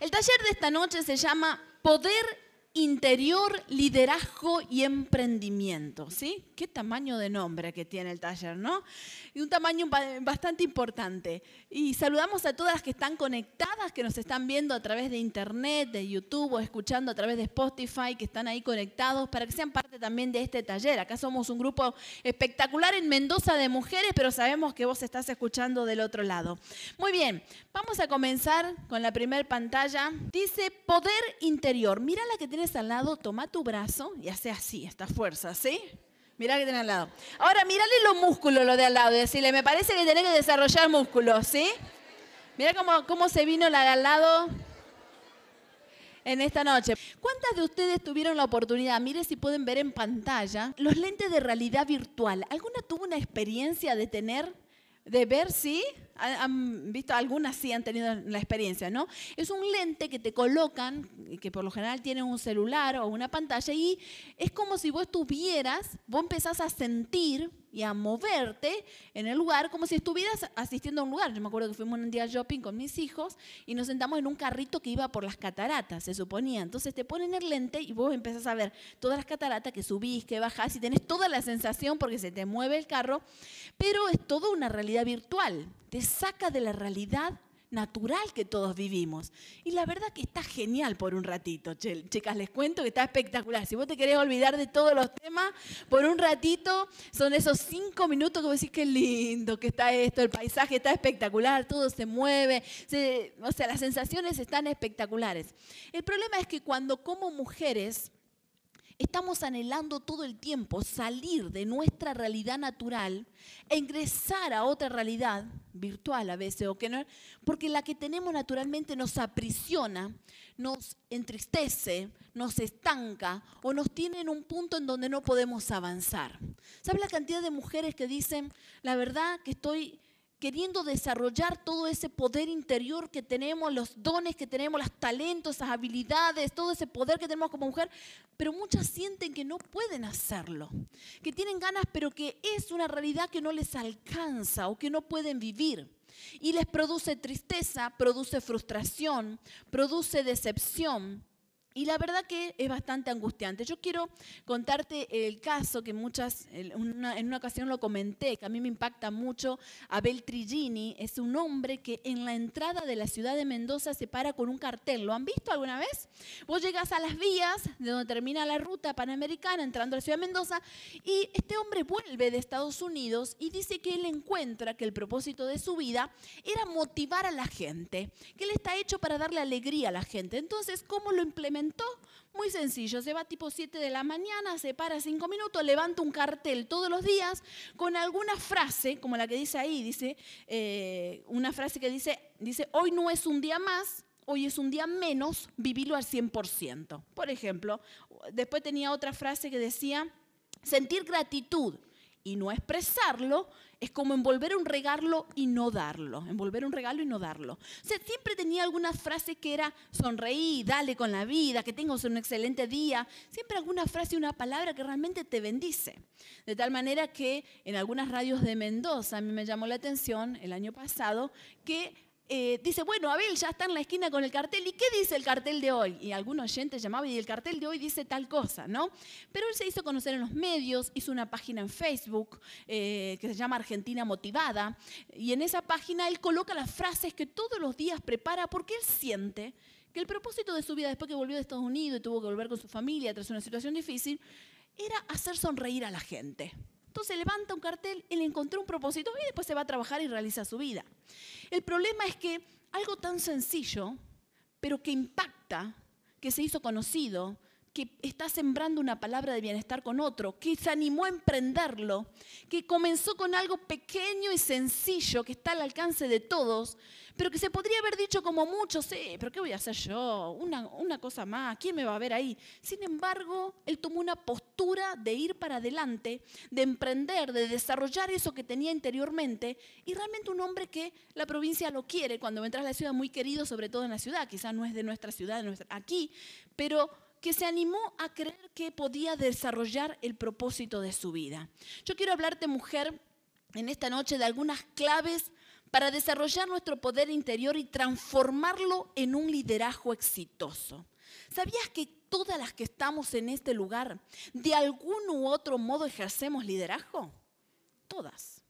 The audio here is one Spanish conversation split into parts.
El taller de esta noche se llama Poder Interior, Liderazgo y Emprendimiento. ¿Sí? Qué tamaño de nombre que tiene el taller, ¿no? Y un tamaño bastante importante. Y saludamos a todas las que están conectadas, que nos están viendo a través de internet, de YouTube o escuchando a través de Spotify, que están ahí conectados para que sean parte también de este taller. Acá somos un grupo espectacular en Mendoza de mujeres, pero sabemos que vos estás escuchando del otro lado. Muy bien, vamos a comenzar con la primera pantalla. Dice poder interior. Mira la que tienes al lado, toma tu brazo y hace así, esta fuerza, ¿sí? Mirá que tiene al lado. Ahora, mírale los músculos, lo de al lado, y decirle, me parece que tenés que desarrollar músculos, ¿sí? Mirá cómo, cómo se vino la de al lado en esta noche. ¿Cuántas de ustedes tuvieron la oportunidad, mire si pueden ver en pantalla, los lentes de realidad virtual? ¿Alguna tuvo una experiencia de tener, de ver, sí? Han visto, algunas sí han tenido la experiencia, ¿no? Es un lente que te colocan, que por lo general tiene un celular o una pantalla, y es como si vos estuvieras, vos empezás a sentir y a moverte en el lugar como si estuvieras asistiendo a un lugar. Yo me acuerdo que fuimos un día shopping con mis hijos y nos sentamos en un carrito que iba por las cataratas, se suponía. Entonces te ponen el lente y vos empezás a ver todas las cataratas que subís, que bajás y tenés toda la sensación porque se te mueve el carro, pero es toda una realidad virtual te saca de la realidad natural que todos vivimos. Y la verdad que está genial por un ratito, chicas, les cuento que está espectacular. Si vos te querés olvidar de todos los temas, por un ratito son esos cinco minutos que vos decís, qué lindo que está esto, el paisaje está espectacular, todo se mueve, o sea, las sensaciones están espectaculares. El problema es que cuando como mujeres estamos anhelando todo el tiempo salir de nuestra realidad natural e ingresar a otra realidad virtual a veces, o que no, porque la que tenemos naturalmente nos aprisiona, nos entristece, nos estanca o nos tiene en un punto en donde no podemos avanzar. ¿Sabes la cantidad de mujeres que dicen, la verdad que estoy queriendo desarrollar todo ese poder interior que tenemos, los dones que tenemos, los talentos, esas habilidades, todo ese poder que tenemos como mujer, pero muchas sienten que no pueden hacerlo, que tienen ganas, pero que es una realidad que no les alcanza o que no pueden vivir. Y les produce tristeza, produce frustración, produce decepción. Y la verdad que es bastante angustiante. Yo quiero contarte el caso que muchas, en una, ocasión lo comenté, que a mí me impacta mucho. Abel Trigini es un hombre que en la entrada de la ciudad de Mendoza se para con un cartel. ¿Lo han visto alguna vez? Vos llegas a las vías de donde termina la ruta panamericana entrando a la ciudad de Mendoza y este hombre vuelve de Estados Unidos y dice que él encuentra que el propósito de su vida era motivar a la gente, que él está hecho para darle alegría a la gente. Entonces, ¿cómo lo implementa? Muy sencillo, se va tipo 7 de la mañana, se para 5 minutos, levanta un cartel todos los días con alguna frase, como la que dice ahí, dice, eh, una frase que dice, dice, hoy no es un día más, hoy es un día menos, vivilo al 100%. Por ejemplo, después tenía otra frase que decía, sentir gratitud y no expresarlo es como envolver un regalo y no darlo. Envolver un regalo y no darlo. Siempre tenía alguna frase que era sonreí, dale con la vida, que tengas un excelente día. Siempre alguna frase y una palabra que realmente te bendice. De tal manera que en algunas radios de Mendoza, a mí me llamó la atención el año pasado, que eh, dice, bueno, Abel ya está en la esquina con el cartel, ¿y qué dice el cartel de hoy? Y algún oyente llamaba y el cartel de hoy dice tal cosa, ¿no? Pero él se hizo conocer en los medios, hizo una página en Facebook eh, que se llama Argentina Motivada, y en esa página él coloca las frases que todos los días prepara porque él siente que el propósito de su vida después que volvió de Estados Unidos y tuvo que volver con su familia tras una situación difícil, era hacer sonreír a la gente. Entonces levanta un cartel, él encontró un propósito y después se va a trabajar y realiza su vida. El problema es que algo tan sencillo, pero que impacta, que se hizo conocido, que está sembrando una palabra de bienestar con otro, que se animó a emprenderlo, que comenzó con algo pequeño y sencillo que está al alcance de todos, pero que se podría haber dicho como muchos, sí, pero ¿qué voy a hacer yo? Una, una cosa más, ¿quién me va a ver ahí? Sin embargo, él tomó una postura de ir para adelante, de emprender, de desarrollar eso que tenía interiormente, y realmente un hombre que la provincia lo quiere, cuando entras a la ciudad, muy querido, sobre todo en la ciudad, quizás no es de nuestra ciudad, aquí, pero que se animó a creer que podía desarrollar el propósito de su vida. Yo quiero hablarte, mujer, en esta noche de algunas claves para desarrollar nuestro poder interior y transformarlo en un liderazgo exitoso. ¿Sabías que todas las que estamos en este lugar, de algún u otro modo ejercemos liderazgo? Todas.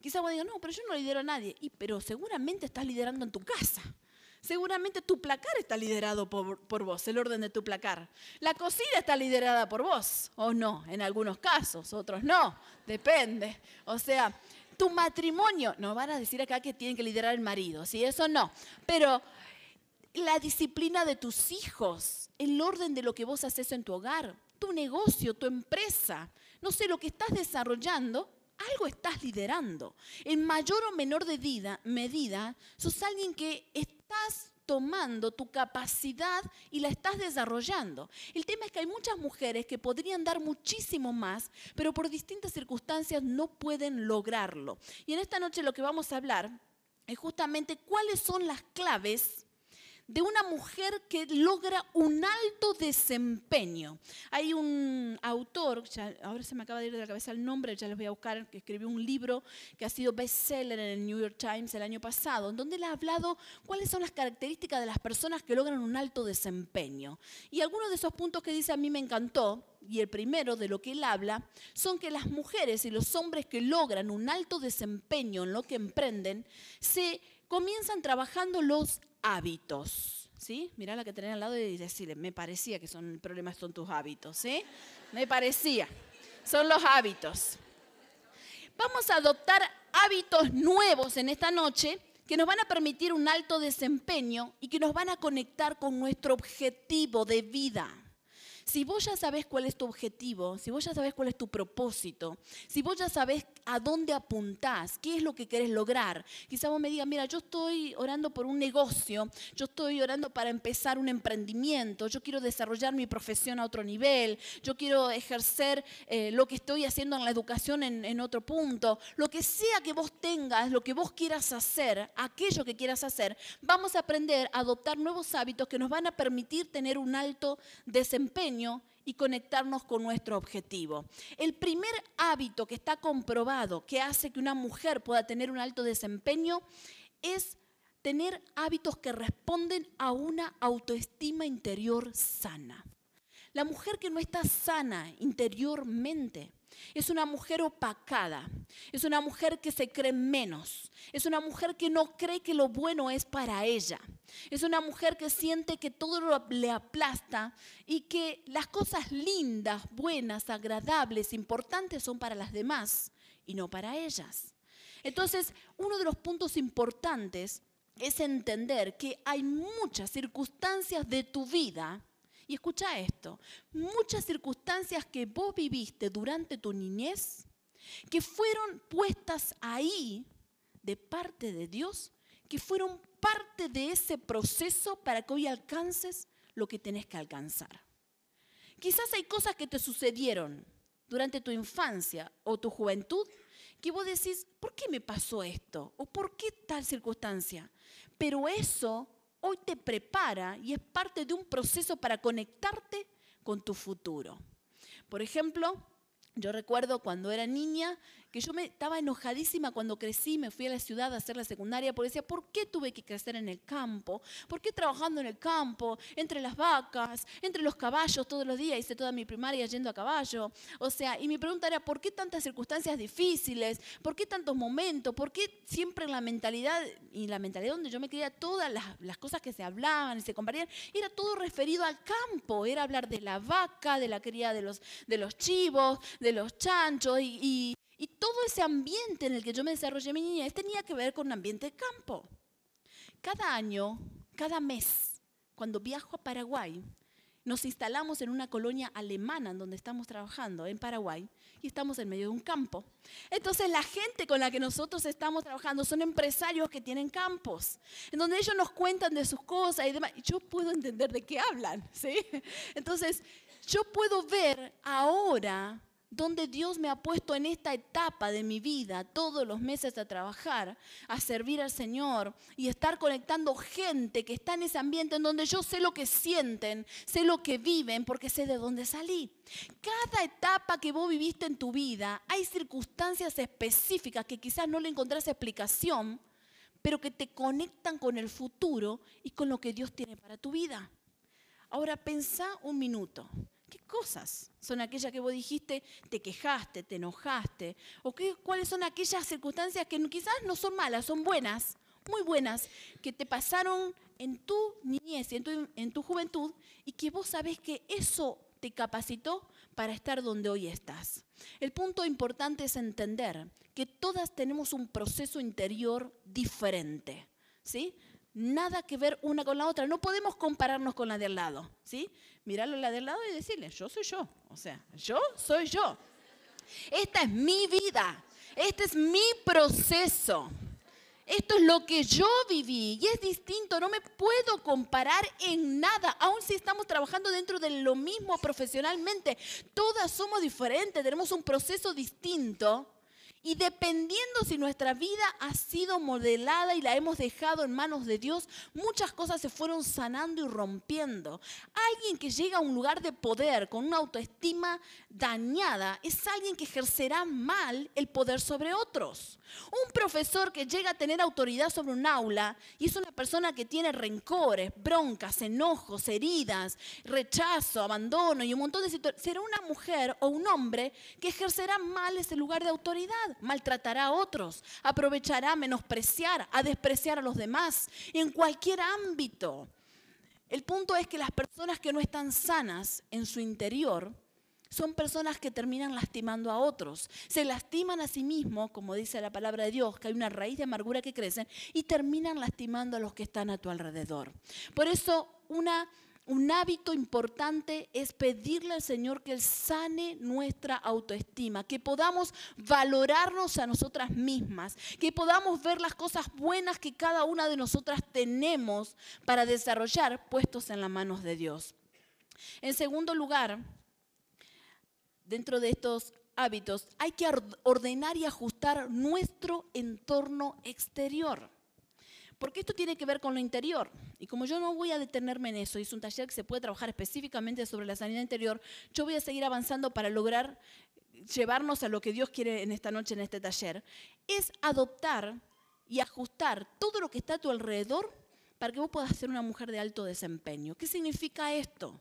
Quizá vos digas, no, pero yo no lidero a nadie. Pero seguramente estás liderando en tu casa. Seguramente tu placar está liderado por, por, vos, el orden de tu placar. La cocina está liderada por vos, o no, en algunos casos, otros no, depende. O sea, tu matrimonio, no van a decir acá que tienen que liderar el marido, ¿sí? Eso no. Pero la disciplina de tus hijos, el orden de lo que vos haces en tu hogar, tu negocio, tu empresa, no sé, lo que estás desarrollando, algo estás liderando. En mayor o menor medida, medida sos alguien que estás tomando tu capacidad y la estás desarrollando. El tema es que hay muchas mujeres que podrían dar muchísimo más, pero por distintas circunstancias no pueden lograrlo. Y en esta noche lo que vamos a hablar es justamente cuáles son las claves de una mujer que logra un alto desempeño. Hay un autor, ahora se me acaba de ir de la cabeza el nombre, ya les voy a buscar, que escribió un libro que ha sido bestseller en el New York Times el año pasado, en donde él ha hablado cuáles son las características de las personas que logran un alto desempeño. Y algunos de esos puntos que dice a mí me encantó, y el primero de lo que él habla, son que las mujeres y los hombres que logran un alto desempeño en lo que emprenden, se comienzan trabajando los hábitos. ¿Sí? Mirá la que tenés al lado y decirle, me parecía que son, el problema son tus hábitos, ¿sí? Me parecía. Son los hábitos. Vamos a adoptar hábitos nuevos en esta noche que nos van a permitir un alto desempeño y que nos van a conectar con nuestro objetivo de vida. Si vos ya sabés cuál es tu objetivo, si vos ya sabés cuál es tu propósito, si vos ya sabés a dónde apuntás, qué es lo que querés lograr, quizá vos me digas, mira, yo estoy orando por un negocio, yo estoy orando para empezar un emprendimiento, yo quiero desarrollar mi profesión a otro nivel, yo quiero ejercer eh, lo que estoy haciendo en la educación en, en otro punto, lo que sea que vos tengas, lo que vos quieras hacer, aquello que quieras hacer, vamos a aprender a adoptar nuevos hábitos que nos van a permitir tener un alto desempeño y conectarnos con nuestro objetivo. El primer hábito que está comprobado que hace que una mujer pueda tener un alto desempeño es tener hábitos que responden a una autoestima interior sana. La mujer que no está sana interiormente es una mujer opacada, es una mujer que se cree menos, es una mujer que no cree que lo bueno es para ella, es una mujer que siente que todo le aplasta y que las cosas lindas, buenas, agradables, importantes son para las demás y no para ellas. Entonces, uno de los puntos importantes es entender que hay muchas circunstancias de tu vida y escucha esto, muchas circunstancias que vos viviste durante tu niñez, que fueron puestas ahí de parte de Dios, que fueron parte de ese proceso para que hoy alcances lo que tenés que alcanzar. Quizás hay cosas que te sucedieron durante tu infancia o tu juventud que vos decís, ¿por qué me pasó esto? ¿O por qué tal circunstancia? Pero eso hoy te prepara y es parte de un proceso para conectarte con tu futuro. Por ejemplo, yo recuerdo cuando era niña que yo me estaba enojadísima cuando crecí, me fui a la ciudad a hacer la secundaria, porque decía, ¿por qué tuve que crecer en el campo? ¿Por qué trabajando en el campo, entre las vacas, entre los caballos todos los días? Hice toda mi primaria yendo a caballo. O sea, y mi pregunta era, ¿por qué tantas circunstancias difíciles? ¿Por qué tantos momentos? ¿Por qué siempre la mentalidad, y la mentalidad donde yo me creía todas las, cosas que se hablaban y se compartían, era todo referido al campo, era hablar de la vaca, de la cría de los, de los chivos, de los chanchos y todo ese ambiente en el que yo me desarrollé mi niñez tenía que ver con un ambiente de campo. Cada año, cada mes, cuando viajo a Paraguay, nos instalamos en una colonia alemana en donde estamos trabajando, en Paraguay, y estamos en medio de un campo. Entonces la gente con la que nosotros estamos trabajando son empresarios que tienen campos, en donde ellos nos cuentan de sus cosas y demás. Y yo puedo entender de qué hablan, ¿sí? Entonces yo puedo ver ahora donde Dios me ha puesto en esta etapa de mi vida, todos los meses a trabajar, a servir al Señor y estar conectando gente que está en ese ambiente en donde yo sé lo que sienten, sé lo que viven, porque sé de dónde salí. Cada etapa que vos viviste en tu vida, hay circunstancias específicas que quizás no le encontrás explicación, pero que te conectan con el futuro y con lo que Dios tiene para tu vida. Ahora pensá un minuto. ¿Qué cosas son aquellas que vos dijiste, te quejaste, te enojaste? ¿O qué, cuáles son aquellas circunstancias que quizás no son malas, son buenas, muy buenas, que te pasaron en tu niñez y tu, en tu juventud y que vos sabés que eso te capacitó para estar donde hoy estás? El punto importante es entender que todas tenemos un proceso interior diferente. ¿Sí? Nada que ver una con la otra. No podemos compararnos con la de al lado, ¿sí? Mirarlo a la de al lado y decirle, yo soy yo. O sea, yo soy yo. Esta es mi vida. Este es mi proceso. Esto es lo que yo viví y es distinto, no me puedo comparar en nada, aun si estamos trabajando dentro de lo mismo profesionalmente. Todas somos diferentes, tenemos un proceso distinto y dependiendo si nuestra vida ha sido modelada y la hemos dejado en manos de Dios, muchas cosas se fueron sanando y rompiendo. Alguien que llega a un lugar de poder con una autoestima dañada es alguien que ejercerá mal el poder sobre otros. Un profesor que llega a tener autoridad sobre un aula y es una persona que tiene rencores, broncas, enojos, heridas, rechazo, abandono y un montón de situaciones, será una mujer o un hombre que ejercerá mal ese lugar de autoridad maltratará a otros, aprovechará a menospreciar, a despreciar a los demás, en cualquier ámbito. El punto es que las personas que no están sanas en su interior son personas que terminan lastimando a otros. Se lastiman a sí mismos, como dice la palabra de Dios, que hay una raíz de amargura que crece, y terminan lastimando a los que están a tu alrededor. Por eso, una un hábito importante es pedirle al Señor que Él sane nuestra autoestima, que podamos valorarnos a nosotras mismas, que podamos ver las cosas buenas que cada una de nosotras tenemos para desarrollar puestos en las manos de Dios. En segundo lugar, dentro de estos hábitos, hay que ordenar y ajustar nuestro entorno exterior. Porque esto tiene que ver con lo interior. Y como yo no voy a detenerme en eso, y es un taller que se puede trabajar específicamente sobre la sanidad interior, yo voy a seguir avanzando para lograr llevarnos a lo que Dios quiere en esta noche, en este taller, es adoptar y ajustar todo lo que está a tu alrededor para que vos puedas ser una mujer de alto desempeño. ¿Qué significa esto?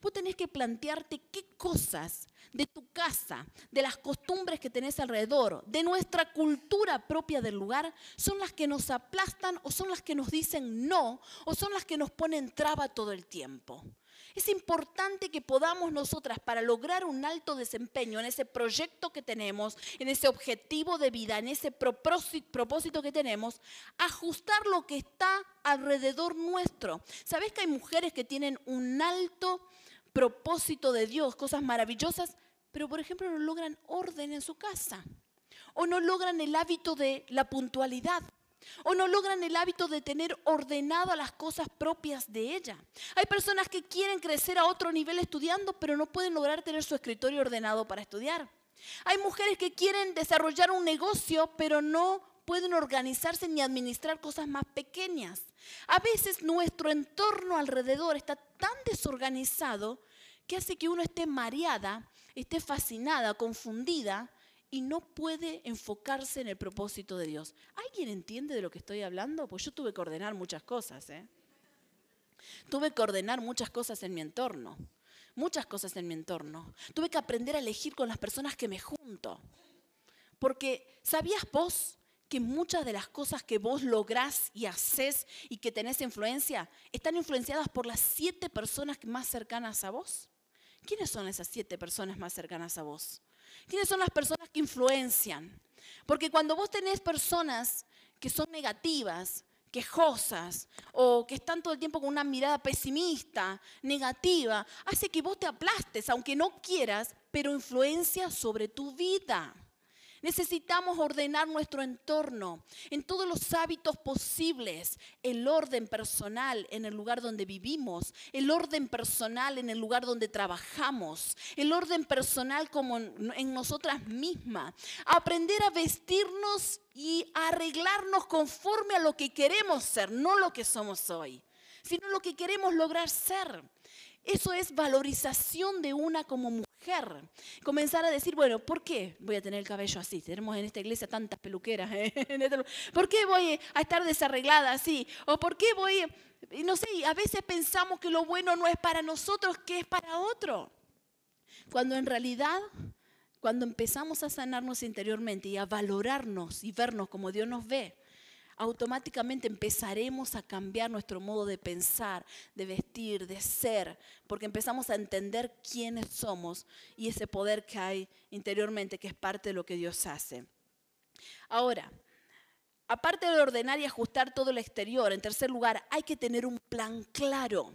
Vos tenés que plantearte qué cosas de tu casa, de las costumbres que tenés alrededor, de nuestra cultura propia del lugar, son las que nos aplastan o son las que nos dicen no o son las que nos ponen traba todo el tiempo. Es importante que podamos nosotras, para lograr un alto desempeño en ese proyecto que tenemos, en ese objetivo de vida, en ese propósito que tenemos, ajustar lo que está alrededor nuestro. ¿Sabes que hay mujeres que tienen un alto propósito de Dios, cosas maravillosas, pero por ejemplo no logran orden en su casa, o no logran el hábito de la puntualidad, o no logran el hábito de tener ordenado las cosas propias de ella. Hay personas que quieren crecer a otro nivel estudiando, pero no pueden lograr tener su escritorio ordenado para estudiar. Hay mujeres que quieren desarrollar un negocio, pero no pueden organizarse ni administrar cosas más pequeñas. A veces nuestro entorno alrededor está tan desorganizado que hace que uno esté mareada, esté fascinada, confundida y no puede enfocarse en el propósito de Dios. ¿Alguien entiende de lo que estoy hablando? Pues yo tuve que ordenar muchas cosas. ¿eh? Tuve que ordenar muchas cosas en mi entorno. Muchas cosas en mi entorno. Tuve que aprender a elegir con las personas que me junto. Porque, ¿sabías vos que muchas de las cosas que vos lográs y haces y que tenés influencia están influenciadas por las siete personas más cercanas a vos? ¿Quiénes son esas siete personas más cercanas a vos? ¿Quiénes son las personas que influencian? Porque cuando vos tenés personas que son negativas, quejosas o que están todo el tiempo con una mirada pesimista, negativa, hace que vos te aplastes, aunque no quieras, pero influencia sobre tu vida. Necesitamos ordenar nuestro entorno en todos los hábitos posibles, el orden personal en el lugar donde vivimos, el orden personal en el lugar donde trabajamos, el orden personal como en nosotras mismas, aprender a vestirnos y arreglarnos conforme a lo que queremos ser, no lo que somos hoy, sino lo que queremos lograr ser. Eso es valorización de una como mujer Comenzar a decir, bueno, ¿por qué voy a tener el cabello así? Tenemos en esta iglesia tantas peluqueras. ¿eh? Este ¿Por qué voy a estar desarreglada así? ¿O por qué voy, no sé, a veces pensamos que lo bueno no es para nosotros, que es para otro? Cuando en realidad, cuando empezamos a sanarnos interiormente y a valorarnos y vernos como Dios nos ve, automáticamente empezaremos a cambiar nuestro modo de pensar, de vestir, de ser, porque empezamos a entender quiénes somos y ese poder que hay interiormente, que es parte de lo que Dios hace. Ahora, aparte de ordenar y ajustar todo el exterior, en tercer lugar, hay que tener un plan claro.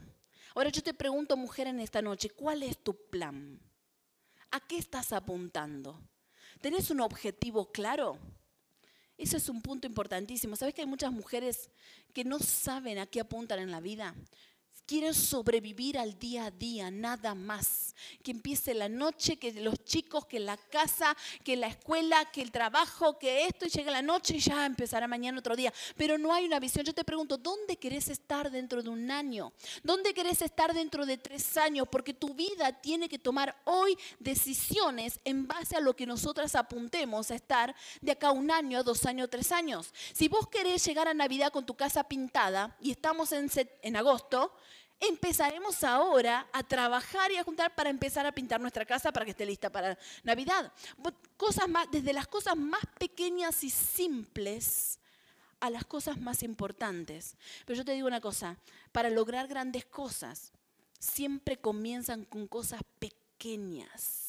Ahora yo te pregunto, mujer, en esta noche, ¿cuál es tu plan? ¿A qué estás apuntando? ¿Tenés un objetivo claro? Eso es un punto importantísimo. ¿Sabes que hay muchas mujeres que no saben a qué apuntan en la vida? Quieren sobrevivir al día a día, nada más. Que empiece la noche, que los chicos, que la casa, que la escuela, que el trabajo, que esto, y llega la noche y ya empezará mañana otro día. Pero no hay una visión. Yo te pregunto, ¿dónde querés estar dentro de un año? ¿Dónde querés estar dentro de tres años? Porque tu vida tiene que tomar hoy decisiones en base a lo que nosotras apuntemos a estar de acá a un año, dos años, tres años. Si vos querés llegar a Navidad con tu casa pintada y estamos en agosto, empezaremos ahora a trabajar y a juntar para empezar a pintar nuestra casa para que esté lista para Navidad. Cosas más, desde las cosas más pequeñas y simples a las cosas más importantes. Pero yo te digo una cosa, para lograr grandes cosas, siempre comienzan con cosas pequeñas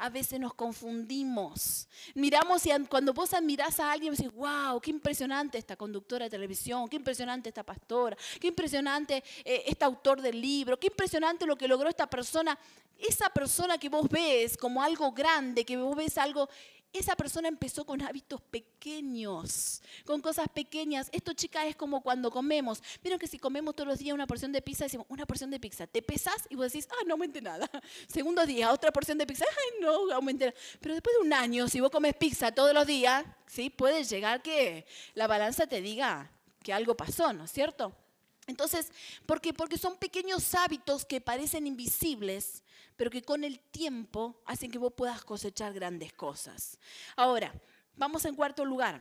a veces nos confundimos. Miramos y cuando vos admirás a alguien, decís, wow, qué impresionante esta conductora de televisión, qué impresionante esta pastora, qué impresionante eh, este autor del libro, qué impresionante lo que logró esta persona. Esa persona que vos ves como algo grande, que vos ves algo, esa persona empezó con hábitos pequeños, con cosas pequeñas. Esto, chica, es como cuando comemos. Vieron que si comemos todos los días una porción de pizza, decimos, una porción de pizza. Te pesas y vos decís, ah, no aumente nada. Segundo día, otra porción de pizza, ay, no aumente nada. Pero después de un año, si vos comes pizza todos los días, ¿sí? puede llegar que la balanza te diga que algo pasó, ¿no es cierto? Entonces, ¿por qué? Porque son pequeños hábitos que parecen invisibles, pero que con el tiempo hacen que vos puedas cosechar grandes cosas. Ahora, vamos en cuarto lugar.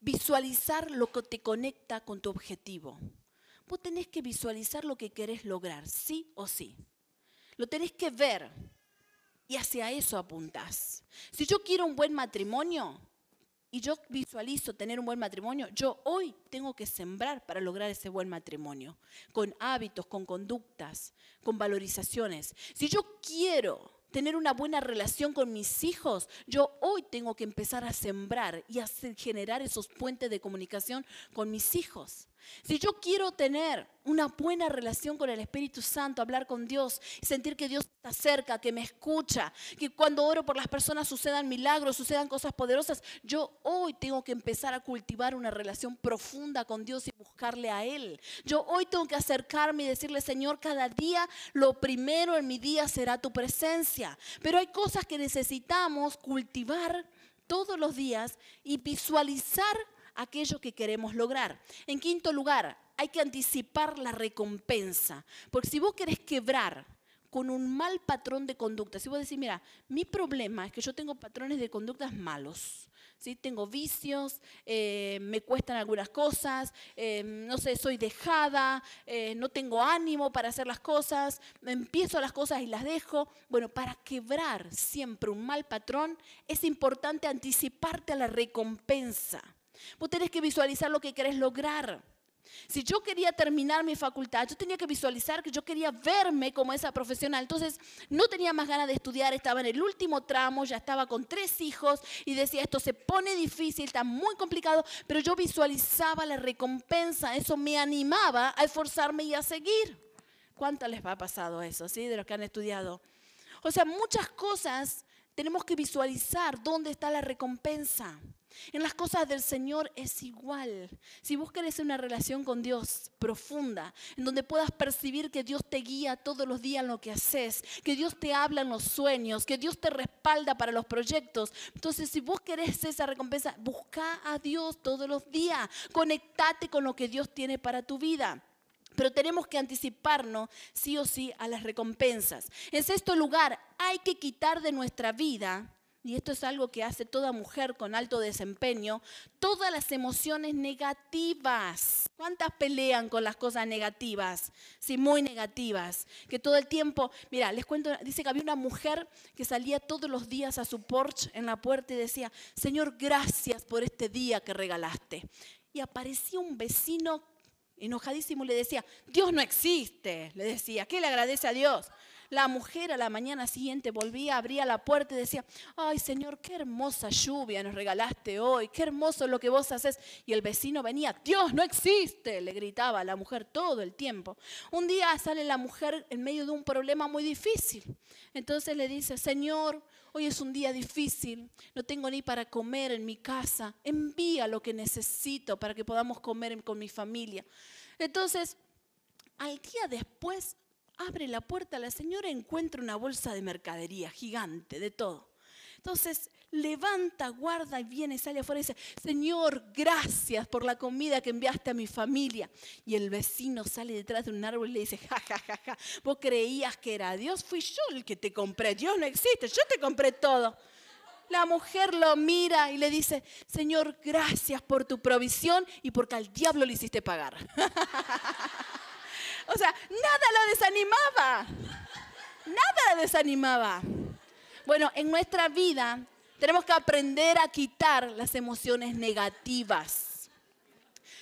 Visualizar lo que te conecta con tu objetivo. Vos tenés que visualizar lo que querés lograr, sí o sí. Lo tenés que ver y hacia eso apuntás. Si yo quiero un buen matrimonio, y yo visualizo tener un buen matrimonio, yo hoy tengo que sembrar para lograr ese buen matrimonio, con hábitos, con conductas, con valorizaciones. Si yo quiero tener una buena relación con mis hijos, yo hoy tengo que empezar a sembrar y a generar esos puentes de comunicación con mis hijos. Si yo quiero tener una buena relación con el Espíritu Santo, hablar con Dios, sentir que Dios está cerca, que me escucha, que cuando oro por las personas sucedan milagros, sucedan cosas poderosas, yo hoy tengo que empezar a cultivar una relación profunda con Dios y buscarle a Él. Yo hoy tengo que acercarme y decirle, Señor, cada día lo primero en mi día será tu presencia. Pero hay cosas que necesitamos cultivar todos los días y visualizar aquello que queremos lograr. En quinto lugar, hay que anticipar la recompensa. Porque si vos querés quebrar con un mal patrón de conducta, si vos decís, mira, mi problema es que yo tengo patrones de conductas malos. ¿Sí? Tengo vicios, eh, me cuestan algunas cosas, eh, no sé, soy dejada, eh, no tengo ánimo para hacer las cosas, empiezo las cosas y las dejo. Bueno, para quebrar siempre un mal patrón es importante anticiparte a la recompensa. Vos tenés que visualizar lo que querés lograr. Si yo quería terminar mi facultad, yo tenía que visualizar que yo quería verme como esa profesional. Entonces, no tenía más ganas de estudiar, estaba en el último tramo, ya estaba con tres hijos y decía, esto se pone difícil, está muy complicado, pero yo visualizaba la recompensa, eso me animaba a esforzarme y a seguir. ¿Cuántas les ha pasado eso, sí, de los que han estudiado? O sea, muchas cosas tenemos que visualizar dónde está la recompensa. En las cosas del Señor es igual. Si vos querés una relación con Dios profunda, en donde puedas percibir que Dios te guía todos los días en lo que haces, que Dios te habla en los sueños, que Dios te respalda para los proyectos. Entonces, si vos querés esa recompensa, busca a Dios todos los días. Conectate con lo que Dios tiene para tu vida. pero tenemos que anticiparnos sí o sí a las recompensas. En sexto lugar, hay que quitar de nuestra vida, y esto es algo que hace toda mujer con alto desempeño, todas las emociones negativas. ¿Cuántas pelean con las cosas negativas? Sí, muy negativas. Que todo el tiempo, mira, les cuento, dice que había una mujer que salía todos los días a su porche en la puerta y decía, Señor, gracias por este día que regalaste. Y aparecía un vecino enojadísimo le decía, Dios no existe, le decía, ¿qué le agradece a Dios? La mujer a la mañana siguiente volvía, abría la puerta y decía, ay Señor, qué hermosa lluvia nos regalaste hoy, qué hermoso lo que vos haces. Y el vecino venía, Dios no existe, le gritaba a la mujer todo el tiempo. Un día sale la mujer en medio de un problema muy difícil. Entonces le dice, Señor, hoy es un día difícil, no tengo ni para comer en mi casa, envía lo que necesito para que podamos comer con mi familia. Entonces, al día después, abre la puerta la señora encuentra una bolsa de mercadería gigante, de todo. Entonces levanta, guarda y viene, sale afuera y dice, Señor, gracias por la comida que enviaste a mi familia. Y el vecino sale detrás de un árbol y le dice, ja, ja, ja, ja, vos creías que era Dios, fui yo el que te compré, Dios no existe, yo te compré todo. La mujer lo mira y le dice, Señor, gracias por tu provisión y porque al diablo le hiciste pagar. o sea, nada la desanimaba. Nada la desanimaba. Bueno, en nuestra vida tenemos que aprender a quitar las emociones negativas.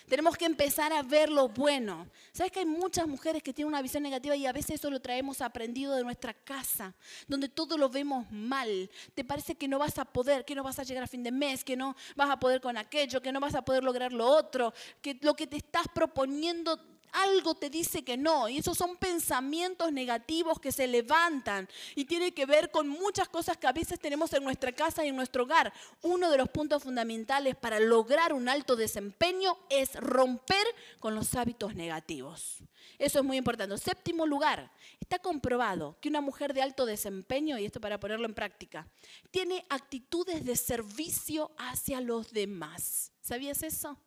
Tenemos que empezar a ver lo bueno. ¿Sabes que hay muchas mujeres que tienen una visión negativa y a veces eso lo traemos aprendido de nuestra casa, donde todo lo vemos mal? Te parece que no vas a poder, que no vas a llegar a fin de mes, que no vas a poder con aquello, que no vas a poder lograr lo otro, que lo que te estás proponiendo algo te dice que no. Y esos son pensamientos negativos que se levantan y tiene que ver con muchas cosas que a veces tenemos en nuestra casa y en nuestro hogar. Uno de los puntos fundamentales para lograr un alto desempeño es romper con los hábitos negativos. Eso es muy importante. Séptimo lugar, está comprobado que una mujer de alto desempeño, y esto para ponerlo en práctica, tiene actitudes de servicio hacia los demás. ¿Sabías eso?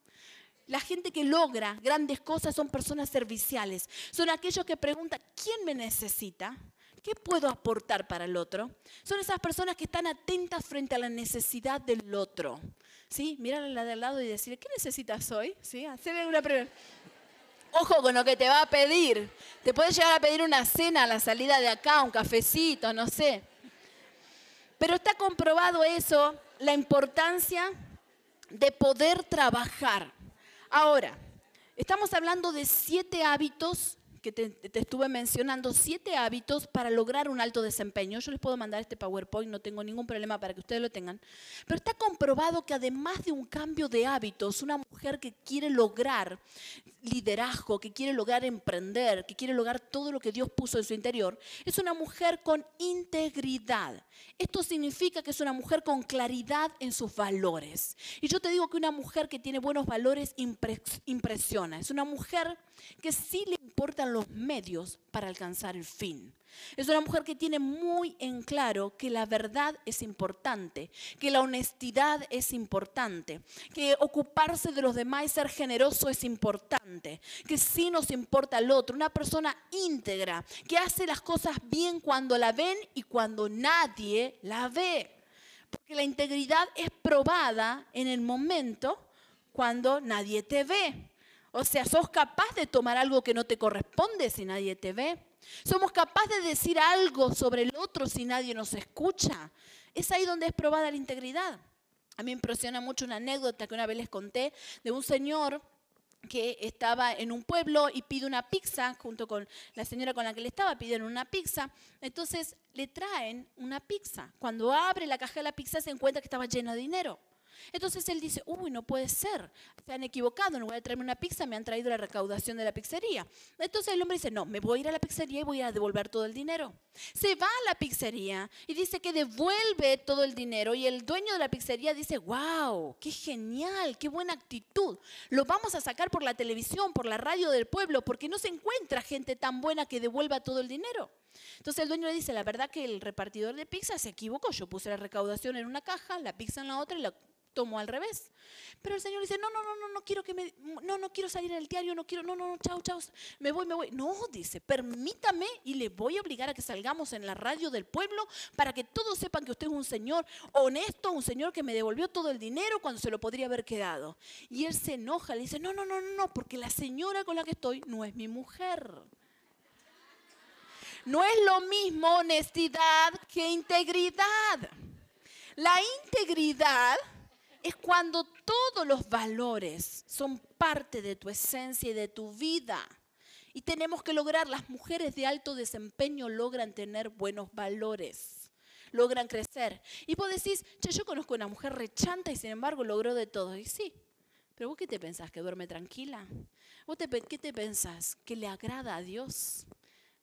La gente que logra grandes cosas son personas serviciales. Son aquellos que preguntan, ¿quién me necesita? ¿Qué puedo aportar para el otro? Son esas personas que están atentas frente a la necesidad del otro. ¿Sí? Mirar la de al lado y decir, ¿qué necesitas hoy? ¿Sí? Hacerle una pregunta. Ojo con lo que te va a pedir. Te puede llegar a pedir una cena a la salida de acá, un cafecito, no sé. Pero está comprobado eso, la importancia de poder trabajar Ahora, estamos hablando de siete hábitos que te, estuve mencionando, siete hábitos para lograr un alto desempeño. Yo les puedo mandar este PowerPoint, no tengo ningún problema para que ustedes lo tengan. Pero está comprobado que además de un cambio de hábitos, una mujer que quiere lograr liderazgo, que quiere lograr emprender, que quiere lograr todo lo que Dios puso en su interior, es una mujer con integridad. Esto significa que es una mujer con claridad en sus valores. Y yo te digo que una mujer que tiene buenos valores impresiona. Es una mujer que sí le importan los medios para alcanzar el fin. Es una mujer que tiene muy en claro que la verdad es importante, que la honestidad es importante, que ocuparse de los demás y ser generoso es importante, que sí nos importa el otro, una persona íntegra, que hace las cosas bien cuando la ven y cuando nadie la ve. Porque la integridad es probada en el momento cuando nadie te ve. O sea, sos capaz de tomar algo que no te corresponde si nadie te ve. Somos capaces de decir algo sobre el otro si nadie nos escucha. Es ahí donde es probada la integridad. A mí me impresiona mucho una anécdota que una vez les conté de un señor que estaba en un pueblo y pide una pizza, junto con la señora con la que le estaba, pidieron una pizza. Entonces le traen una pizza. Cuando abre la caja de la pizza se encuentra que estaba llena de dinero. Entonces él dice, uy, no puede ser, se han equivocado, no voy a traerme una pizza, me han traído la recaudación de la pizzería. Entonces el hombre dice, no, me voy a ir a la pizzería y voy a devolver todo el dinero. Se va a la pizzería y dice que devuelve todo el dinero y el dueño de la pizzería dice, wow, qué genial, qué buena actitud. Lo vamos a sacar por la televisión, por la radio del pueblo, porque no se encuentra gente tan buena que devuelva todo el dinero. Entonces el dueño le dice, la verdad que el repartidor de pizza se equivocó, yo puse la recaudación en una caja, la pizza en la otra y la tomo al revés. Pero el Señor dice, no, no, no, no, no quiero que me, no, no quiero salir en el diario, no quiero, no, no, no, chao, chao, me voy, me voy. No, dice, permítame y le voy a obligar a que salgamos en la radio del pueblo para que todos sepan que usted es un Señor honesto, un Señor que me devolvió todo el dinero cuando se lo podría haber quedado. Y él se enoja, le dice, no, no, no, no, porque la señora con la que estoy no es mi mujer. No es lo mismo honestidad que integridad. La integridad es cuando todos los valores son parte de tu esencia y de tu vida. Y tenemos que lograr, las mujeres de alto desempeño logran tener buenos valores, logran crecer. Y vos decís, che, yo conozco una mujer rechanta y sin embargo logró de todo. Y sí, pero vos qué te pensás, que duerme tranquila? ¿Vos qué te pensás? ¿Que le agrada a Dios?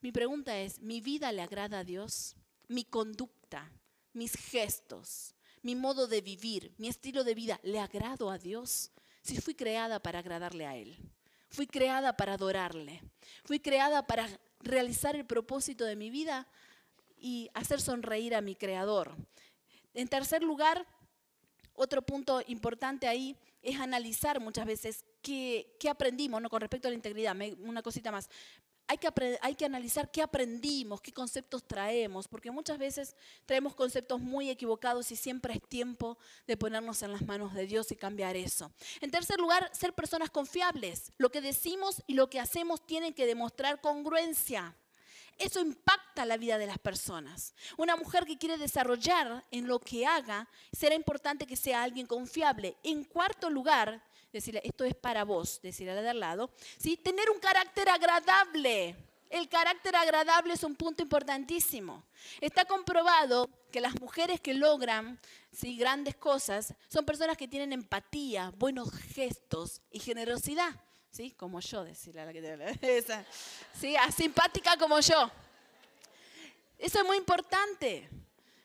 Mi pregunta es, ¿mi vida le agrada a Dios? ¿Mi conducta? ¿Mis gestos? mi modo de vivir, mi estilo de vida, ¿le agrado a Dios? Si fui creada para agradarle a Él, fui creada para adorarle, fui creada para realizar el propósito de mi vida y hacer sonreír a mi Creador. En tercer lugar, otro punto importante ahí es analizar muchas veces qué, aprendimos ¿no? con respecto a la integridad. una cosita más hay que, analizar qué aprendimos, qué conceptos traemos, porque muchas veces traemos conceptos muy equivocados y siempre es tiempo de ponernos en las manos de Dios y cambiar eso. En tercer lugar, ser personas confiables. Lo que decimos y lo que hacemos tienen que demostrar congruencia. Eso impacta la vida de las personas. Una mujer que quiere desarrollar en lo que haga, será importante que sea alguien confiable. En cuarto lugar, decirle, esto es para vos, decirle al de al lado, ¿sí? tener un carácter agradable. El carácter agradable es un punto importantísimo. Está comprobado que las mujeres que logran ¿sí? grandes cosas son personas que tienen empatía, buenos gestos y generosidad. ¿Sí? Como yo, decirle a la que te esa. ¿Sí? simpática como yo. Eso es muy importante.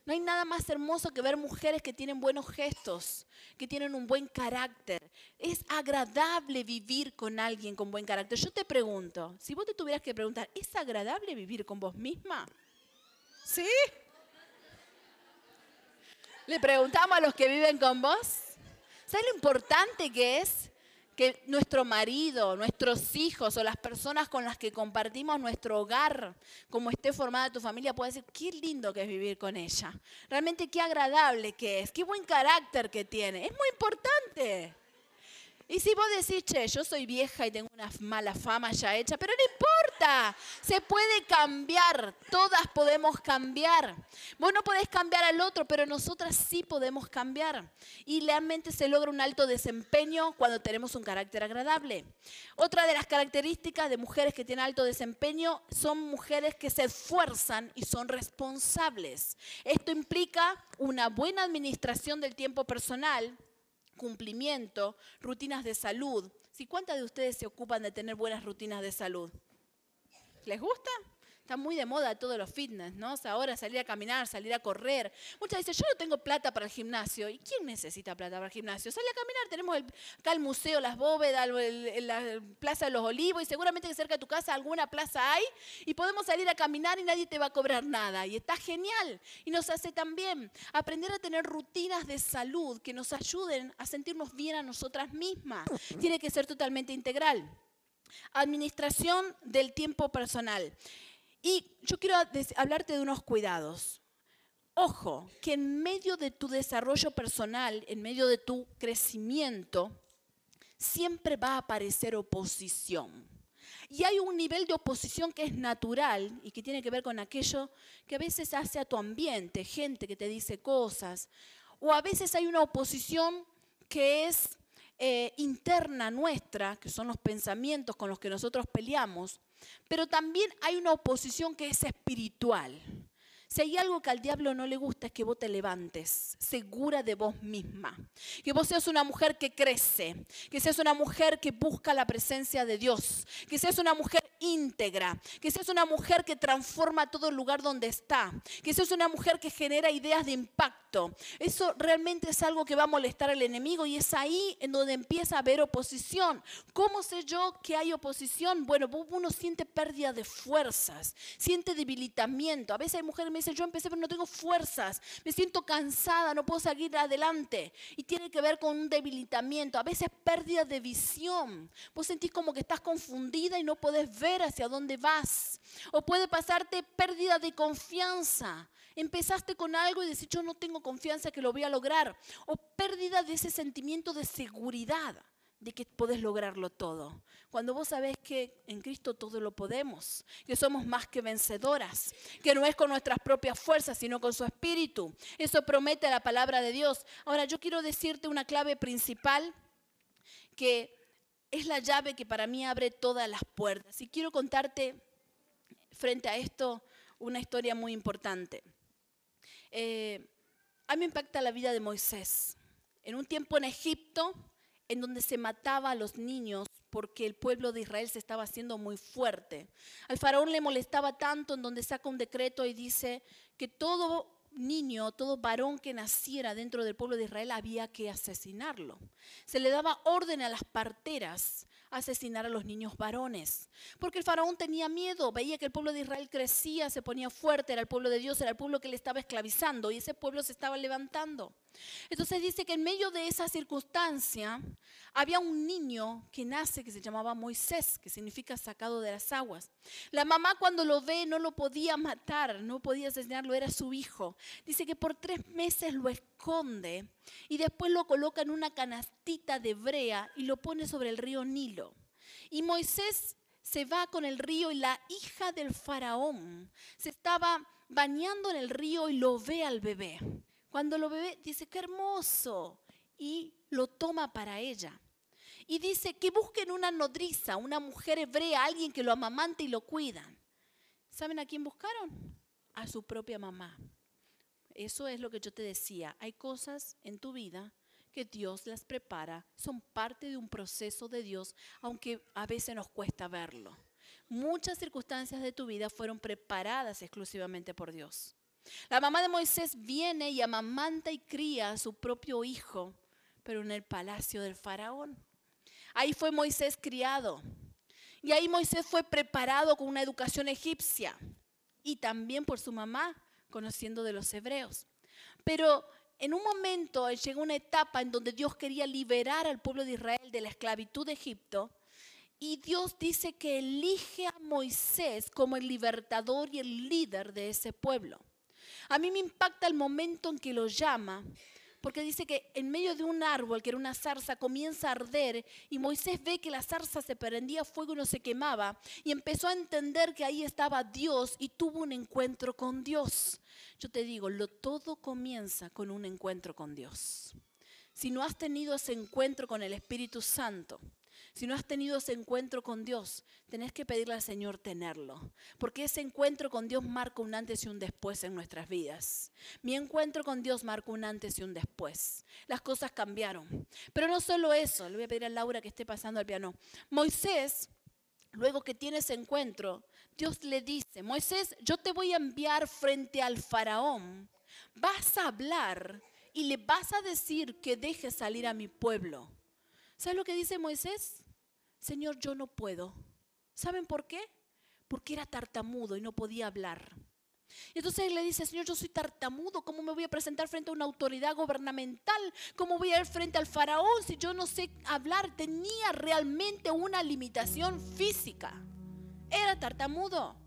No hay nada más hermoso que ver mujeres que tienen buenos gestos, que tienen un buen carácter. Es agradable vivir con alguien con buen carácter. Yo te pregunto, si vos te tuvieras que preguntar, ¿es agradable vivir con vos misma? ¿Sí? Le preguntamos a los que viven con vos. ¿Sabes lo importante que es que nuestro marido, nuestros hijos o las personas con las que compartimos nuestro hogar, como esté formada tu familia, pueda decir, qué lindo que es vivir con ella. Realmente qué agradable que es, qué buen carácter que tiene. Es muy importante. Y si vos decís, che, yo soy vieja y tengo una mala fama ya hecha, pero no importa, se puede cambiar, todas podemos cambiar. Vos no podés cambiar al otro, pero nosotras sí podemos cambiar. Y realmente se logra un alto desempeño cuando tenemos un carácter agradable. Otra de las características de mujeres que tienen alto desempeño son mujeres que se esfuerzan y son responsables. Esto implica una buena administración del tiempo personal, cumplimiento, rutinas de salud. ¿Sí? ¿Cuántas de ustedes se ocupan de tener buenas rutinas de salud? ¿Les gusta? Está muy de moda todos los fitness, ¿no? ahora salir a caminar, salir a correr. Muchas dicen, yo no tengo plata para el gimnasio. ¿Y quién necesita plata para el gimnasio? Sale a caminar, tenemos acá el museo, las bóvedas, la Plaza de los Olivos y seguramente que cerca de tu casa alguna plaza hay y podemos salir a caminar y nadie te va a cobrar nada. Y está genial. Y nos hace también aprender a tener rutinas de salud que nos ayuden a sentirnos bien a nosotras mismas. Tiene que ser totalmente integral. Administración del tiempo personal. Y yo quiero hablarte de unos cuidados. Ojo, que en medio de tu desarrollo personal, en medio de tu crecimiento, siempre va a aparecer oposición. Y hay un nivel de oposición que es natural y que tiene que ver con aquello que a veces hace a tu ambiente, gente que te dice cosas. O a veces hay una oposición que es eh, interna nuestra, que son los pensamientos con los que nosotros peleamos. Pero también hay una oposición que es espiritual. Si hay algo que al diablo no le gusta es que vos te levantes segura de vos misma. Que vos seas una mujer que crece. Que seas una mujer que busca la presencia de Dios. Que seas una mujer íntegra, que seas una mujer que transforma todo el lugar donde está, que seas una mujer que genera ideas de impacto. Eso realmente es algo que va a molestar al enemigo y es ahí en donde empieza a haber oposición. ¿Cómo sé yo que hay oposición? Bueno, uno siente pérdida de fuerzas, siente debilitamiento. A veces hay mujeres que me dicen, yo empecé pero no tengo fuerzas, me siento cansada, no puedo seguir adelante. Y tiene que ver con un debilitamiento, a veces pérdida de visión. Vos sentís como que estás confundida y no podés ver hacia dónde vas. O puede pasarte pérdida de confianza. Empezaste con algo y decís, yo no tengo confianza que lo voy a lograr. O pérdida de ese sentimiento de seguridad de que podés lograrlo todo. Cuando vos sabés que en Cristo todo lo podemos, que somos más que vencedoras, que no es con nuestras propias fuerzas, sino con su espíritu. Eso promete la palabra de Dios. Ahora yo quiero decirte una clave principal que es la llave que para mí abre todas las puertas. Y quiero contarte frente a esto una historia muy importante. Eh, a mí me impacta la vida de Moisés. En un tiempo en Egipto, en donde se mataba a los niños porque el pueblo de Israel se estaba haciendo muy fuerte. Al faraón le molestaba tanto en donde saca un decreto y dice que todo niño, todo varón que naciera dentro del pueblo de Israel había que asesinarlo. Se le daba orden a las parteras asesinar a los niños varones. Porque el faraón tenía miedo, veía que el pueblo de Israel crecía, se ponía fuerte, era el pueblo de Dios, era el pueblo que le estaba esclavizando y ese pueblo se estaba levantando. Entonces dice que en medio de esa circunstancia había un niño que nace que se llamaba Moisés, que significa sacado de las aguas. La mamá cuando lo ve no lo podía matar, no podía asesinarlo, era su hijo. Dice que por tres meses lo esconde y después lo coloca en una canastita de brea y lo pone sobre el río Nilo. Y Moisés se va con el río y la hija del faraón se estaba bañando en el río y lo ve al bebé. Cuando lo ve, dice, qué hermoso. Y lo toma para ella. Y dice que busquen una nodriza, una mujer hebrea, alguien que lo amamante y lo cuidan. ¿Saben a quién buscaron? A su propia mamá. Eso es lo que yo te decía. Hay cosas en tu vida que Dios las prepara, son parte de un proceso de Dios, aunque a veces nos cuesta verlo. Muchas circunstancias de tu vida fueron preparadas exclusivamente por Dios. La mamá de Moisés viene y amamanta y cría a su propio hijo, pero en el palacio del faraón. Ahí fue Moisés criado. Y ahí Moisés fue preparado con una educación egipcia y también por su mamá, conociendo de los hebreos. Pero en un momento llegó una etapa en donde Dios quería liberar al pueblo de Israel de la esclavitud de Egipto. Y Dios dice que elige a Moisés como el libertador y el líder de ese pueblo. A mí me impacta el momento en que lo llama, porque dice que en medio de un árbol, que era una zarza, comienza a arder y Moisés ve que la zarza se prendía fuego y no se quemaba y empezó a entender que ahí estaba Dios y tuvo un encuentro con Dios. Yo te digo, lo todo comienza con un encuentro con Dios. Si no has tenido ese encuentro con el Espíritu Santo, si no has tenido ese encuentro con Dios, tenés que pedirle al Señor tenerlo, porque ese encuentro con Dios marca un antes y un después en nuestras vidas. Mi encuentro con Dios marca un antes y un después. Las cosas cambiaron. Pero no solo eso, le voy a pedir a Laura que esté pasando al piano. Moisés, luego que tiene ese encuentro, Dios le dice, Moisés, yo te voy a enviar frente al faraón, vas a hablar y le vas a decir que deje salir a mi pueblo. ¿Sabes lo que dice Moisés? Señor, yo no puedo. ¿Saben por qué? Porque era tartamudo y no podía hablar. Y entonces él le dice, Señor, yo soy tartamudo, ¿cómo me voy a presentar frente a una autoridad gubernamental? ¿Cómo voy a ir frente al faraón si yo no sé hablar? Tenía realmente una limitación física. Era tartamudo.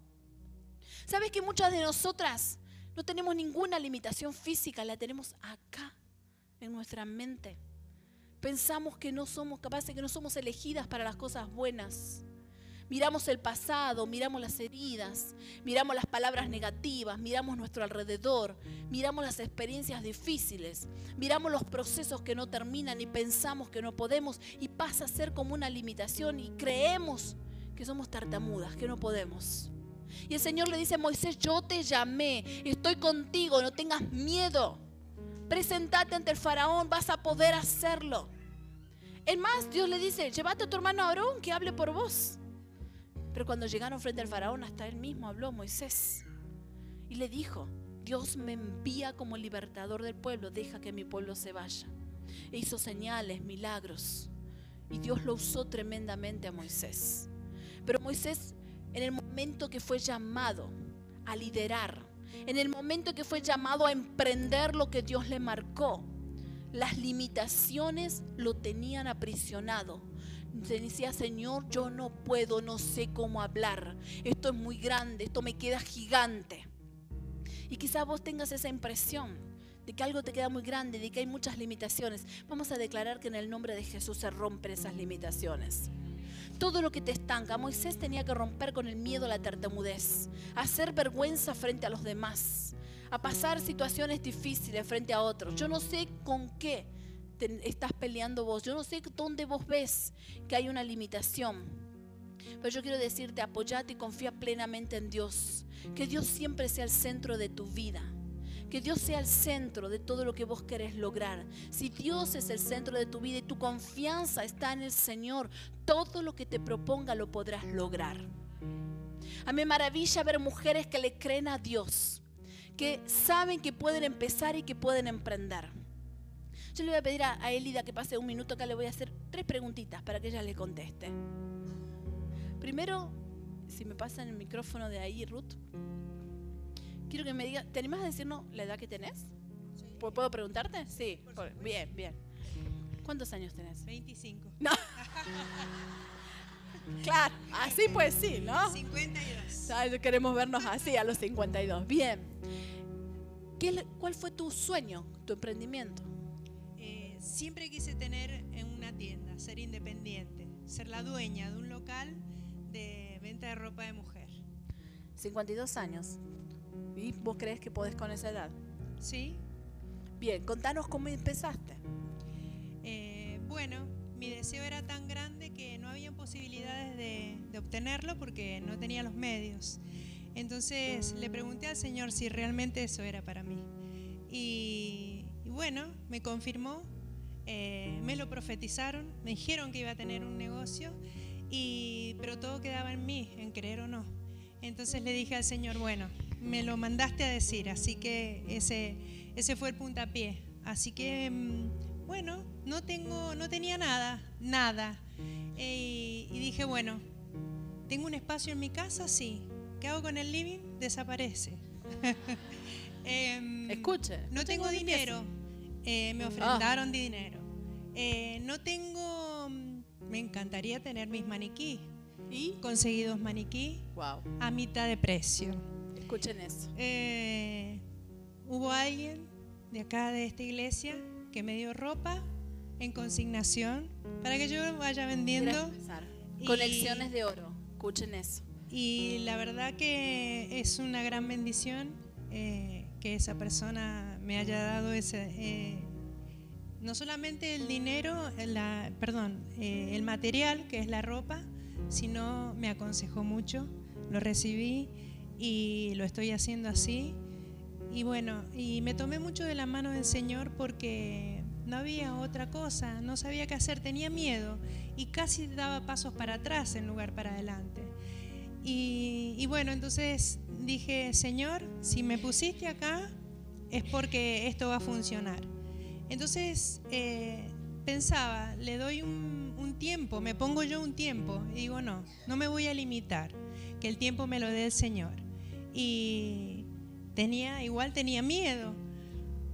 ¿Sabes que muchas de nosotras no tenemos ninguna limitación física? La tenemos acá, en nuestra mente pensamos que no somos capaces, que no somos elegidas para las cosas buenas. Miramos el pasado, miramos las heridas, miramos las palabras negativas, miramos nuestro alrededor, miramos las experiencias difíciles, miramos los procesos que no terminan y pensamos que no podemos y pasa a ser como una limitación y creemos que somos tartamudas, que no podemos. Y el Señor le dice a Moisés, yo te llamé, estoy contigo, no tengas miedo. Presentate ante el faraón, vas a poder hacerlo. Es más, Dios le dice, llévate a tu hermano Aarón que hable por vos. Pero cuando llegaron frente al faraón, hasta él mismo habló Moisés. Y le dijo, Dios me envía como libertador del pueblo, deja que mi pueblo se vaya. E hizo señales, milagros. Y Dios lo usó tremendamente a Moisés. Pero Moisés, en el momento que fue llamado a liderar, en el momento que fue llamado a emprender lo que Dios le marcó, las limitaciones lo tenían aprisionado. Se decía, Señor, yo no puedo, no sé cómo hablar. Esto es muy grande, esto me queda gigante. Y quizás vos tengas esa impresión de que algo te queda muy grande, de que hay muchas limitaciones. Vamos a declarar que en el nombre de Jesús se rompen esas limitaciones. Todo lo que te estanca, Moisés tenía que romper con el miedo a la tartamudez, hacer vergüenza frente a los demás, a pasar situaciones difíciles frente a otros. Yo no sé con qué estás peleando vos, yo no sé dónde vos ves que hay una limitación. Pero yo quiero decirte, apoyate y confía plenamente en Dios. Que Dios siempre sea el centro de tu vida. Que Dios sea el centro de todo lo que vos querés lograr. Si Dios es el centro de tu vida y tu confianza está en el Señor, todo lo que te proponga lo podrás lograr. A mí me maravilla ver mujeres que le creen a Dios, que saben que pueden empezar y que pueden emprender. Yo le voy a pedir a, Elida que pase un minuto acá, le voy a hacer tres preguntitas para que ella le conteste. Primero, si me pasan el micrófono de ahí, Ruth, quiero que me diga, ¿te animas a decirnos la edad que tenés? ¿Puedo preguntarte? Sí, bien, bien. ¿Cuántos años tenés? 25. No. claro, así pues sí, ¿no? 52. queremos vernos así a los 52. Bien. ¿Qué, ¿Cuál fue tu sueño, tu emprendimiento? Eh, siempre quise tener en una tienda, ser independiente, ser la dueña de un local de venta de ropa de mujer. 52 años. ¿Y vos crees que podés con esa edad? Sí. Bien, contanos cómo empezaste. Eh, bueno, mi deseo era tan grande que no había posibilidades de, obtenerlo porque no tenía los medios. Entonces le pregunté al Señor si realmente eso era para mí. Y, bueno, me confirmó, eh, me lo profetizaron, me dijeron que iba a tener un negocio, y, pero todo quedaba en mí, en creer o no. Entonces le dije al Señor, bueno, me lo mandaste a decir, así que ese, fue el puntapié. Así que, mm, bueno, no, tengo, no tenía nada, nada. Eh, y dije, bueno, ¿tengo un espacio en mi casa? Sí. ¿Qué hago con el living? Desaparece. eh, Escuche. No, tengo, dinero. Eh, me ofrendaron ah. dinero. Eh, no tengo... Mm, me encantaría tener mis maniquí. ¿Y? Conseguí dos maniquí wow. a mitad de precio. Escuchen eso. Eh, hubo alguien de acá de esta iglesia que me dio ropa en consignación para que yo vaya vendiendo. Conexiones de oro. Escuchen eso. Y la verdad que es una gran bendición eh, que esa persona me haya dado ese, eh, no solamente el dinero, la, perdón, el material que es la ropa, sino me aconsejó mucho, lo recibí y lo estoy haciendo así. Y bueno, y me tomé mucho de la mano del Señor porque no había otra cosa, no sabía qué hacer, tenía miedo y casi daba pasos para atrás en lugar para adelante. Y, bueno, entonces dije, Señor, si me pusiste acá es porque esto va a funcionar. Entonces eh, pensaba, le doy un, un tiempo, me pongo yo un tiempo y digo, no, no me voy a limitar, que el tiempo me lo dé el Señor y tenía, igual tenía miedo.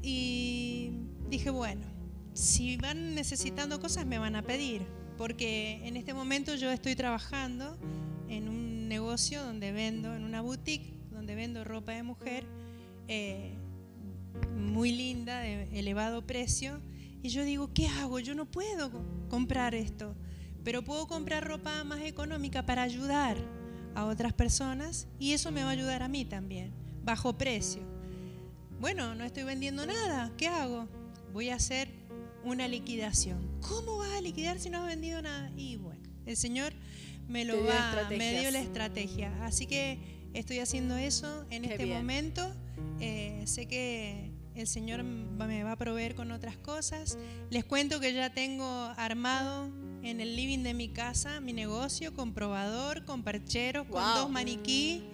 Y dije, bueno, si van necesitando cosas me van a pedir, porque en este momento yo estoy trabajando en un negocio donde vendo, en una boutique, donde vendo ropa de mujer eh, muy linda, de elevado precio. Y yo digo, ¿qué hago? Yo no puedo comprar esto, pero puedo comprar ropa más económica para ayudar a otras personas y eso me va a ayudar a mí también, bajo precio. Bueno, no estoy vendiendo nada, ¿qué hago? Voy a hacer una liquidación. ¿Cómo vas a liquidar si no has vendido nada? Y bueno, el Señor me lo va, me dio la estrategia. Así que estoy haciendo eso en este momento. Eh, sé que el Señor me va a proveer con otras cosas. Les cuento que ya tengo armado en el living de mi casa mi negocio con probador, con percheros, con dos maniquí.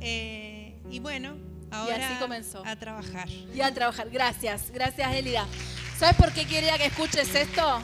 eh, y bueno, ahora así comenzó. a trabajar. Y a trabajar. Gracias, gracias Elida. ¿Sabes por qué quería que escuches esto?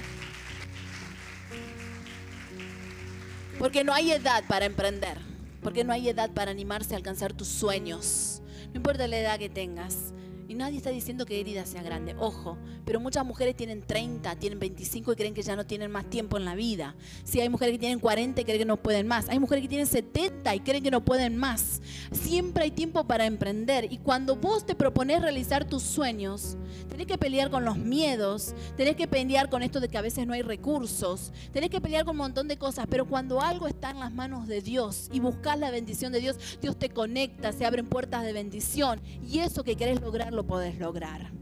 Porque no hay edad para emprender. Porque no hay edad para animarse a alcanzar tus sueños. No importa la edad que tengas. Y nadie está diciendo que Elida sea grande. Ojo, pero muchas mujeres tienen 30, tienen 25 y creen que ya no tienen más tiempo en la vida. Sí, hay mujeres que tienen 40 y creen que no pueden más. Hay mujeres que tienen 70 y creen que no pueden más. Siempre hay tiempo para emprender. Y cuando vos te propones realizar tus sueños, tenés que pelear con los miedos, tenés que pelear con esto de que a veces no hay recursos, tenés que pelear con un montón de cosas. Pero cuando algo está en las manos de Dios y buscas la bendición de Dios, Dios te conecta, se abren puertas de bendición. Y eso que querés lograr, lo podés lograr.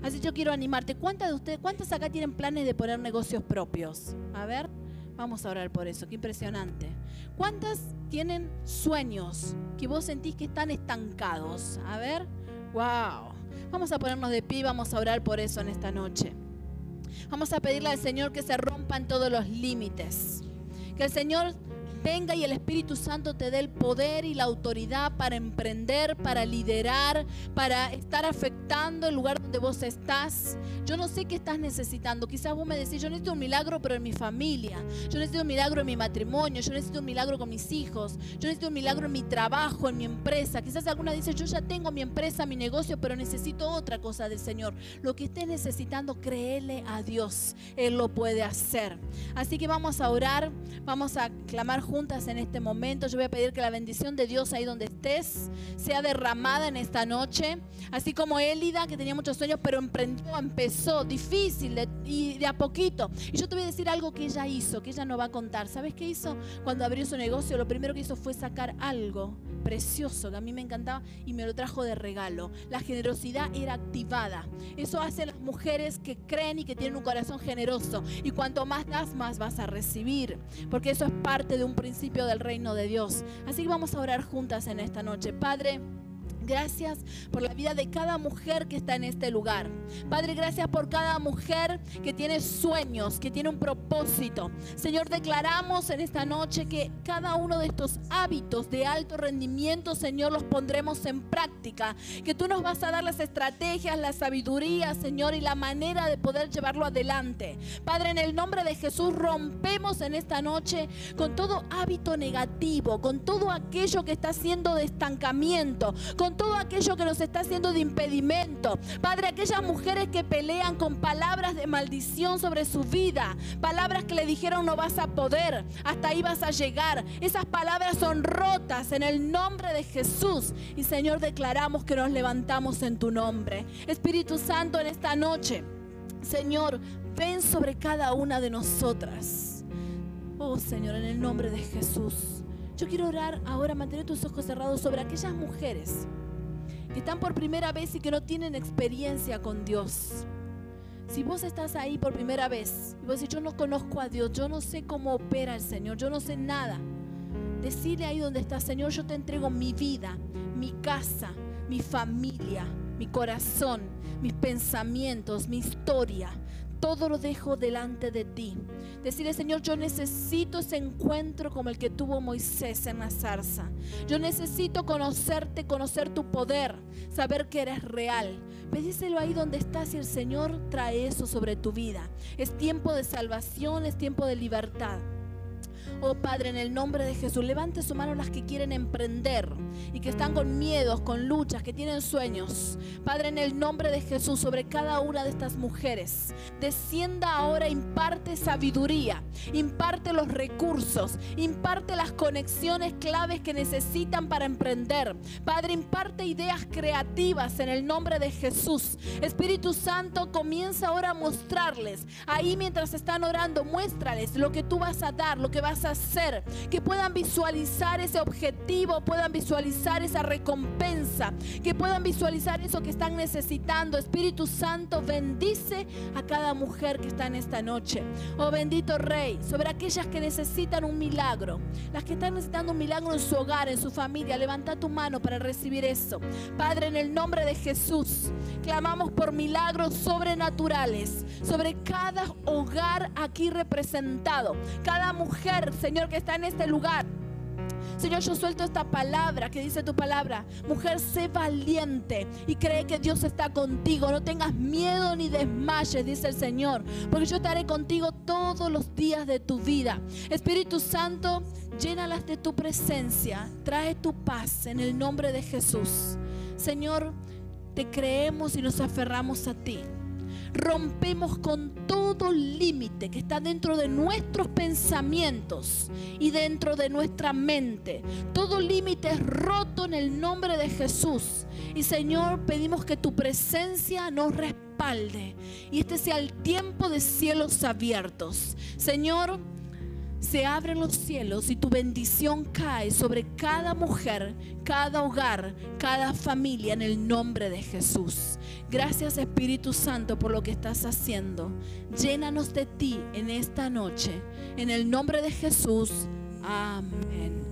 Así yo quiero animarte. ¿Cuántas de ustedes, cuántas acá tienen planes de poner negocios propios? A ver, vamos a orar por eso. Qué impresionante. ¿Cuántas tienen sueños que vos sentís que están estancados? A ver, wow. Vamos a ponernos de pie y vamos a orar por eso en esta noche. Vamos a pedirle al Señor que se rompan todos los límites. Que el Señor venga y el Espíritu Santo te dé el poder y la autoridad para emprender, para liderar, para estar afectando el lugar donde vos estás. Yo no sé qué estás necesitando. Quizás vos me decís, yo necesito un milagro, pero en mi familia. Yo necesito un milagro en mi matrimonio. Yo necesito un milagro con mis hijos. Yo necesito un milagro en mi trabajo, en mi empresa. Quizás alguna dice, yo ya tengo mi empresa, mi negocio, pero necesito otra cosa del Señor. Lo que estés necesitando, créele a Dios. Él lo puede hacer. Así que vamos a orar, vamos a clamar en este momento. Yo voy a pedir que la bendición de Dios ahí donde estés sea derramada en esta noche. Así como Élida, que tenía muchos sueños, pero emprendió, empezó difícil y de a poquito. Y yo te voy a decir algo que ella hizo, que ella no va a contar. ¿Sabes qué hizo? Cuando abrió su negocio, lo primero que hizo fue sacar algo precioso que a mí me encantaba y me lo trajo de regalo. La generosidad era activada. Eso hace las mujeres que creen y que tienen un corazón generoso. Y cuanto más das, más vas a recibir. Porque eso es parte de un principio del reino de Dios. Así que vamos a orar juntas en esta noche. Padre. Gracias por la vida de cada mujer que está en este lugar. Padre, gracias por cada mujer que tiene sueños, que tiene un propósito. Señor, declaramos en esta noche que cada uno de estos hábitos de alto rendimiento, Señor, los pondremos en práctica. Que tú nos vas a dar las estrategias, la sabiduría, Señor, y la manera de poder llevarlo adelante. Padre, en el nombre de Jesús rompemos en esta noche con todo hábito negativo, con todo aquello que está haciendo de estancamiento, todo aquello que nos está haciendo de impedimento. Padre, aquellas mujeres que pelean con palabras de maldición sobre su vida, palabras que le dijeron no vas a poder, hasta ahí vas a llegar. Esas palabras son rotas en el nombre de Jesús. Y Señor, declaramos que nos levantamos en tu nombre. Espíritu Santo, en esta noche, Señor, ven sobre cada una de nosotras. Oh Señor, en el nombre de Jesús. Yo quiero orar ahora, mantener tus ojos cerrados sobre aquellas mujeres que están por primera vez y que no tienen experiencia con Dios. Si vos estás ahí por primera vez y vos decís, yo no conozco a Dios, yo no sé cómo opera el Señor, yo no sé nada. Decirle ahí donde estás, Señor, yo te entrego mi vida, mi casa, mi familia, mi corazón, mis pensamientos, mi historia. Todo lo dejo delante de ti. Decirle, Señor, yo necesito ese encuentro como el que tuvo Moisés en la zarza. Yo necesito conocerte, conocer tu poder, saber que eres real. Pedíselo ahí donde estás y el Señor trae eso sobre tu vida. Es tiempo de salvación, es tiempo de libertad. Oh Padre, en el nombre de Jesús, levante su mano las que quieren emprender y que están con miedos, con luchas, que tienen sueños. Padre, en el nombre de Jesús, sobre cada una de estas mujeres, descienda ahora, imparte sabiduría, imparte los recursos, imparte las conexiones claves que necesitan para emprender. Padre, imparte ideas creativas en el nombre de Jesús. Espíritu Santo, comienza ahora a mostrarles, ahí mientras están orando, muéstrales lo que tú vas a dar, lo que vas a hacer, que puedan visualizar ese objetivo, puedan visualizar esa recompensa, que puedan visualizar eso que están necesitando. Espíritu Santo, bendice a cada mujer que está en esta noche. Oh bendito Rey, sobre aquellas que necesitan un milagro, las que están necesitando un milagro en su hogar, en su familia, levanta tu mano para recibir eso. Padre, en el nombre de Jesús, clamamos por milagros sobrenaturales sobre cada hogar aquí representado, cada mujer, Señor, que está en este lugar. Señor, yo suelto esta palabra que dice tu palabra. Mujer, sé valiente y cree que Dios está contigo. No tengas miedo ni desmayes, dice el Señor, porque yo estaré contigo todos los días de tu vida. Espíritu Santo, llénalas de tu presencia. Trae tu paz en el nombre de Jesús. Señor, te creemos y nos aferramos a ti rompemos con todo límite que está dentro de nuestros pensamientos y dentro de nuestra mente. Todo límite es roto en el nombre de Jesús. Y Señor, pedimos que tu presencia nos respalde y este sea el tiempo de cielos abiertos. Señor, se abren los cielos y tu bendición cae sobre cada mujer, cada hogar, cada familia en el nombre de Jesús. Gracias Espíritu Santo por lo que estás haciendo. Llénanos de ti en esta noche. En el nombre de Jesús. Amén.